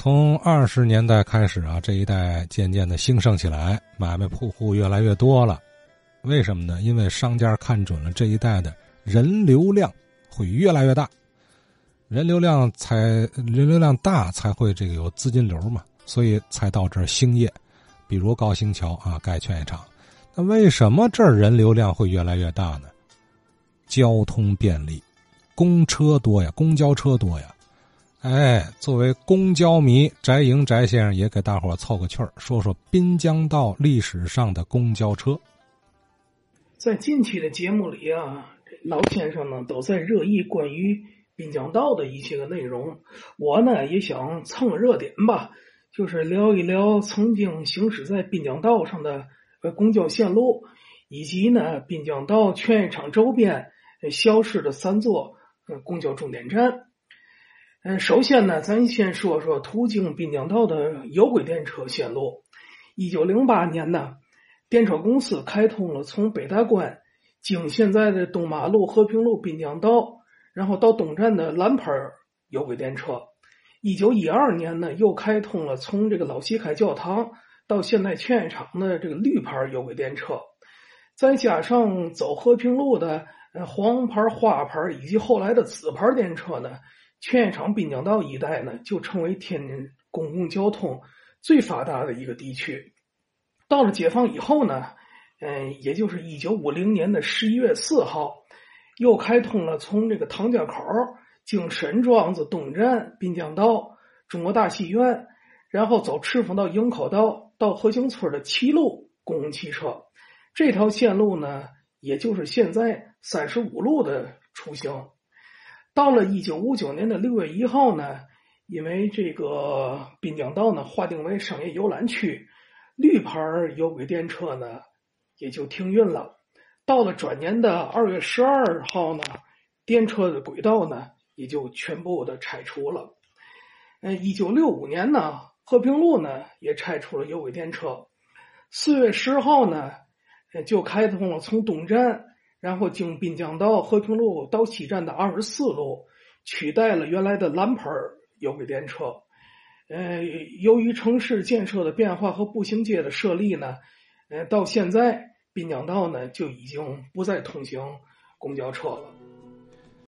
从二十年代开始啊，这一带渐渐的兴盛起来，买卖铺户越来越多了。为什么呢？因为商家看准了这一带的人流量会越来越大，人流量才人流量大才会这个有资金流嘛，所以才到这儿兴业。比如高新桥啊，盖劝业场。那为什么这儿人流量会越来越大呢？交通便利，公车多呀，公交车多呀。哎，作为公交迷，翟营翟先生也给大伙凑个趣儿，说说滨江道历史上的公交车。在近期的节目里啊，老先生呢都在热议关于滨江道的一些个内容，我呢也想蹭个热点吧，就是聊一聊曾经行驶在滨江道上的呃公交线路，以及呢滨江道劝业场周边消失的三座呃公交终点站。嗯，首先呢，咱先说说途经滨江道的有轨电车线路。一九零八年呢。电车公司开通了从北大关经现在的东马路、和平路、滨江道，然后到东站的蓝牌有轨电车。一九一二年呢，又开通了从这个老西开教堂到现在劝业场的这个绿牌有轨电车。再加上走和平路的黄牌、花牌以及后来的紫牌电车呢，劝业场滨江道一带呢就成为天津公共交通最发达的一个地区。到了解放以后呢，嗯，也就是一九五零年的十一月四号，又开通了从这个唐家口经沈庄子东站、滨江道、中国大戏院，然后走赤峰道营口道到和兴村的七路公共汽车。这条线路呢，也就是现在三十五路的雏形。到了一九五九年的六月一号呢，因为这个滨江道呢划定为商业游览区。绿牌有轨电车呢，也就停运了。到了转年的二月十二号呢，电车的轨道呢也就全部的拆除了。嗯，一九六五年呢，和平路呢也拆除了有轨电车。四月十号呢，就开通了从东站，然后经滨江道、和平路到西站的二十四路，取代了原来的蓝牌有轨电车。呃，由于城市建设的变化和步行街的设立呢，呃，到现在滨江道呢就已经不再通行公交车了。